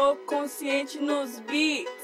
louco consciente nos beats.